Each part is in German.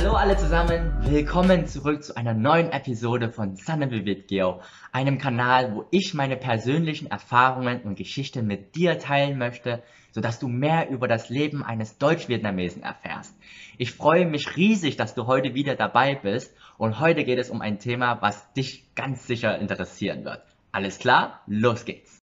Hallo alle zusammen, willkommen zurück zu einer neuen Episode von Sanne with Geo, einem Kanal, wo ich meine persönlichen Erfahrungen und Geschichten mit dir teilen möchte, sodass du mehr über das Leben eines Deutsch-Vietnamesen erfährst. Ich freue mich riesig, dass du heute wieder dabei bist und heute geht es um ein Thema, was dich ganz sicher interessieren wird. Alles klar? Los geht's!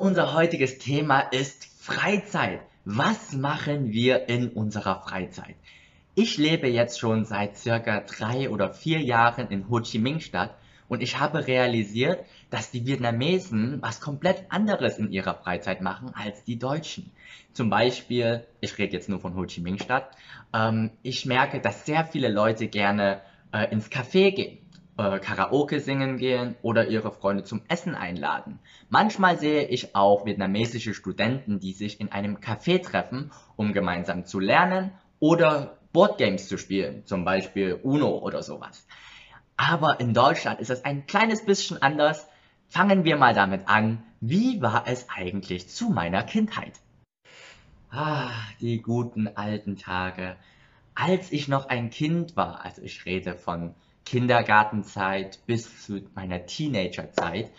Unser heutiges Thema ist Freizeit. Was machen wir in unserer Freizeit? Ich lebe jetzt schon seit circa drei oder vier Jahren in Ho Chi Minh Stadt und ich habe realisiert, dass die Vietnamesen was komplett anderes in ihrer Freizeit machen als die Deutschen. Zum Beispiel, ich rede jetzt nur von Ho Chi Minh Stadt, ähm, ich merke, dass sehr viele Leute gerne äh, ins Café gehen Karaoke singen gehen oder ihre Freunde zum Essen einladen. Manchmal sehe ich auch vietnamesische Studenten, die sich in einem Café treffen, um gemeinsam zu lernen oder Boardgames zu spielen, zum Beispiel Uno oder sowas. Aber in Deutschland ist es ein kleines bisschen anders. Fangen wir mal damit an, wie war es eigentlich zu meiner Kindheit? Ah, die guten alten Tage. Als ich noch ein Kind war, also ich rede von Kindergartenzeit bis zu meiner Teenagerzeit,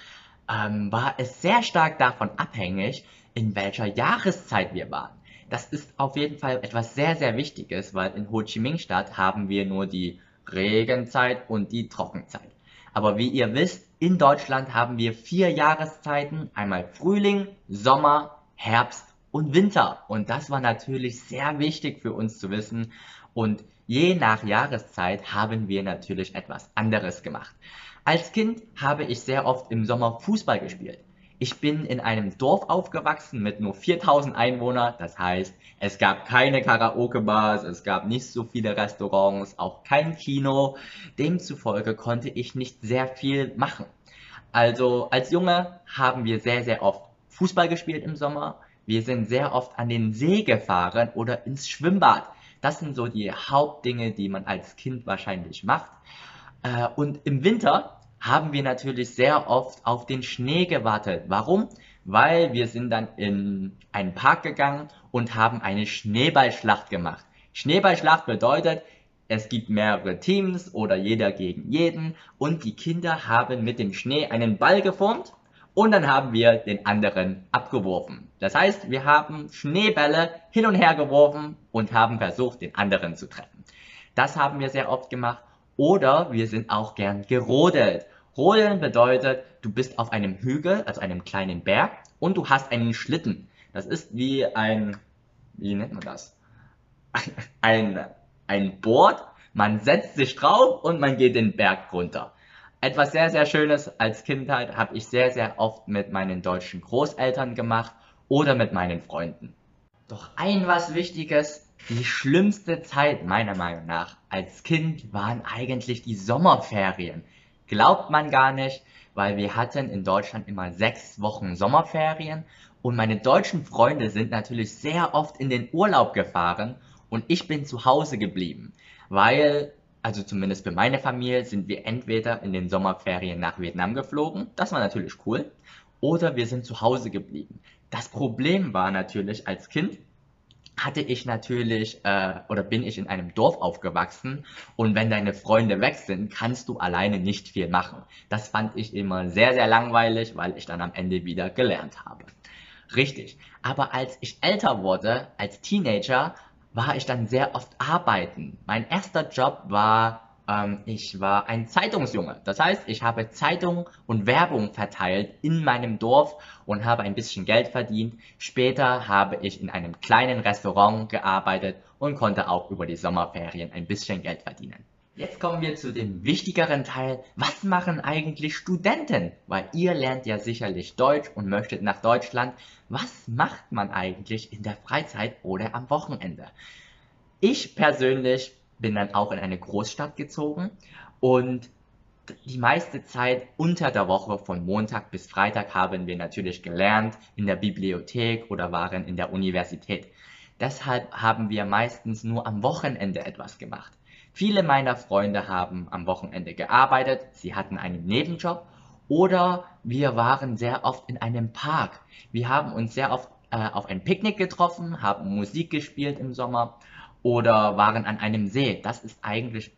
ähm, war es sehr stark davon abhängig, in welcher Jahreszeit wir waren. Das ist auf jeden Fall etwas sehr, sehr Wichtiges, weil in Ho Chi Minh Stadt haben wir nur die Regenzeit und die Trockenzeit. Aber wie ihr wisst, in Deutschland haben wir vier Jahreszeiten, einmal Frühling, Sommer, Herbst und Winter. Und das war natürlich sehr wichtig für uns zu wissen. Und Je nach Jahreszeit haben wir natürlich etwas anderes gemacht. Als Kind habe ich sehr oft im Sommer Fußball gespielt. Ich bin in einem Dorf aufgewachsen mit nur 4000 Einwohnern, das heißt, es gab keine Karaoke-Bars, es gab nicht so viele Restaurants, auch kein Kino. Demzufolge konnte ich nicht sehr viel machen. Also als Junge haben wir sehr, sehr oft Fußball gespielt im Sommer. Wir sind sehr oft an den See gefahren oder ins Schwimmbad. Das sind so die Hauptdinge, die man als Kind wahrscheinlich macht. Äh, und im Winter haben wir natürlich sehr oft auf den Schnee gewartet. Warum? Weil wir sind dann in einen Park gegangen und haben eine Schneeballschlacht gemacht. Schneeballschlacht bedeutet, es gibt mehrere Teams oder jeder gegen jeden und die Kinder haben mit dem Schnee einen Ball geformt und dann haben wir den anderen abgeworfen. Das heißt, wir haben Schneebälle hin und her geworfen und haben versucht, den anderen zu treffen. Das haben wir sehr oft gemacht. Oder wir sind auch gern gerodelt. Rodeln bedeutet, du bist auf einem Hügel, also einem kleinen Berg, und du hast einen Schlitten. Das ist wie ein, wie nennt man das? Ein, ein Board. Man setzt sich drauf und man geht den Berg runter. Etwas sehr, sehr Schönes als Kindheit habe ich sehr, sehr oft mit meinen deutschen Großeltern gemacht oder mit meinen Freunden. Doch ein was Wichtiges, die schlimmste Zeit meiner Meinung nach als Kind waren eigentlich die Sommerferien. Glaubt man gar nicht, weil wir hatten in Deutschland immer sechs Wochen Sommerferien und meine deutschen Freunde sind natürlich sehr oft in den Urlaub gefahren und ich bin zu Hause geblieben, weil also zumindest für meine Familie, sind wir entweder in den Sommerferien nach Vietnam geflogen, das war natürlich cool, oder wir sind zu Hause geblieben. Das Problem war natürlich als Kind, hatte ich natürlich äh, oder bin ich in einem Dorf aufgewachsen und wenn deine Freunde weg sind, kannst du alleine nicht viel machen. Das fand ich immer sehr, sehr langweilig, weil ich dann am Ende wieder gelernt habe. Richtig. Aber als ich älter wurde, als Teenager, war ich dann sehr oft arbeiten. Mein erster Job war, ähm, ich war ein Zeitungsjunge. Das heißt, ich habe Zeitung und Werbung verteilt in meinem Dorf und habe ein bisschen Geld verdient. Später habe ich in einem kleinen Restaurant gearbeitet und konnte auch über die Sommerferien ein bisschen Geld verdienen. Jetzt kommen wir zu dem wichtigeren Teil. Was machen eigentlich Studenten? Weil ihr lernt ja sicherlich Deutsch und möchtet nach Deutschland. Was macht man eigentlich in der Freizeit oder am Wochenende? Ich persönlich bin dann auch in eine Großstadt gezogen und die meiste Zeit unter der Woche von Montag bis Freitag haben wir natürlich gelernt in der Bibliothek oder waren in der Universität. Deshalb haben wir meistens nur am Wochenende etwas gemacht. Viele meiner Freunde haben am Wochenende gearbeitet, sie hatten einen Nebenjob oder wir waren sehr oft in einem Park. Wir haben uns sehr oft äh, auf ein Picknick getroffen, haben Musik gespielt im Sommer oder waren an einem See. Das ist eigentlich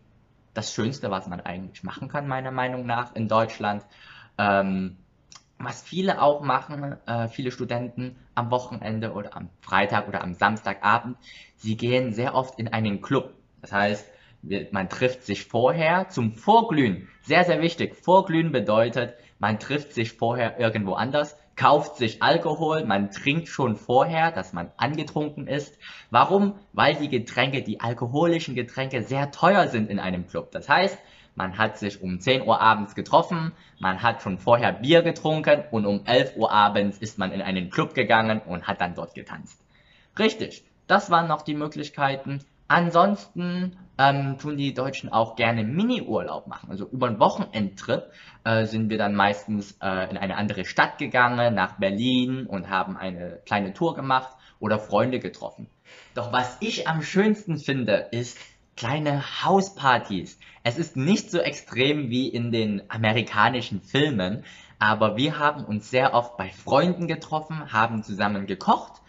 das Schönste, was man eigentlich machen kann, meiner Meinung nach, in Deutschland. Ähm, was viele auch machen, äh, viele Studenten am Wochenende oder am Freitag oder am Samstagabend, sie gehen sehr oft in einen Club. Das heißt, man trifft sich vorher zum Vorglühen. Sehr, sehr wichtig. Vorglühen bedeutet, man trifft sich vorher irgendwo anders, kauft sich Alkohol, man trinkt schon vorher, dass man angetrunken ist. Warum? Weil die Getränke, die alkoholischen Getränke sehr teuer sind in einem Club. Das heißt, man hat sich um 10 Uhr abends getroffen, man hat schon vorher Bier getrunken und um 11 Uhr abends ist man in einen Club gegangen und hat dann dort getanzt. Richtig, das waren noch die Möglichkeiten. Ansonsten ähm, tun die Deutschen auch gerne Mini-Urlaub machen. Also über einen Wochenendtrip äh, sind wir dann meistens äh, in eine andere Stadt gegangen, nach Berlin und haben eine kleine Tour gemacht oder Freunde getroffen. Doch was ich am schönsten finde, ist kleine Hauspartys. Es ist nicht so extrem wie in den amerikanischen Filmen, aber wir haben uns sehr oft bei Freunden getroffen, haben zusammen gekocht,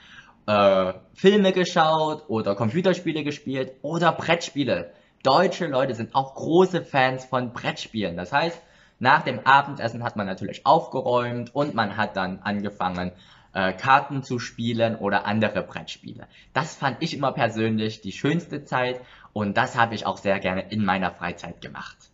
äh, Filme geschaut oder Computerspiele gespielt oder Brettspiele. Deutsche Leute sind auch große Fans von Brettspielen. Das heißt, nach dem Abendessen hat man natürlich aufgeräumt und man hat dann angefangen, äh, Karten zu spielen oder andere Brettspiele. Das fand ich immer persönlich die schönste Zeit und das habe ich auch sehr gerne in meiner Freizeit gemacht.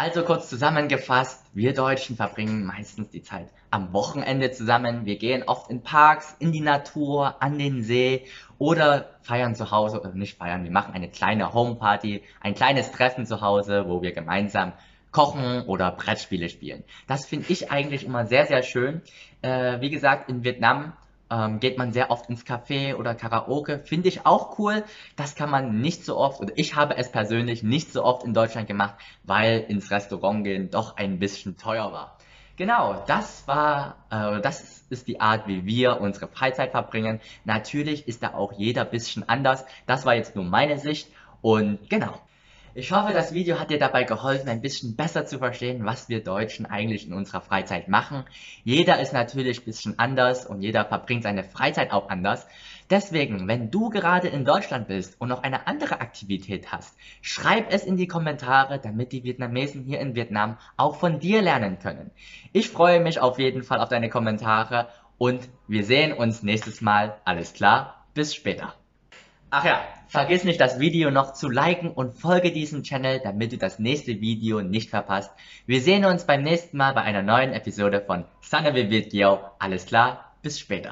Also kurz zusammengefasst, wir Deutschen verbringen meistens die Zeit am Wochenende zusammen. Wir gehen oft in Parks, in die Natur, an den See oder feiern zu Hause oder nicht feiern. Wir machen eine kleine Homeparty, ein kleines Treffen zu Hause, wo wir gemeinsam kochen oder Brettspiele spielen. Das finde ich eigentlich immer sehr, sehr schön. Äh, wie gesagt, in Vietnam ähm, geht man sehr oft ins Café oder Karaoke. Finde ich auch cool. Das kann man nicht so oft, oder ich habe es persönlich nicht so oft in Deutschland gemacht, weil ins Restaurant gehen doch ein bisschen teuer war. Genau, das war, äh, das ist die Art, wie wir unsere Freizeit verbringen. Natürlich ist da auch jeder bisschen anders. Das war jetzt nur meine Sicht und genau. Ich hoffe, das Video hat dir dabei geholfen, ein bisschen besser zu verstehen, was wir Deutschen eigentlich in unserer Freizeit machen. Jeder ist natürlich ein bisschen anders und jeder verbringt seine Freizeit auch anders. Deswegen, wenn du gerade in Deutschland bist und noch eine andere Aktivität hast, schreib es in die Kommentare, damit die Vietnamesen hier in Vietnam auch von dir lernen können. Ich freue mich auf jeden Fall auf deine Kommentare und wir sehen uns nächstes Mal. Alles klar? Bis später. Ach ja, vergiss nicht das Video noch zu liken und folge diesem Channel, damit du das nächste Video nicht verpasst. Wir sehen uns beim nächsten Mal bei einer neuen Episode von Sanne Video. Alles klar, bis später.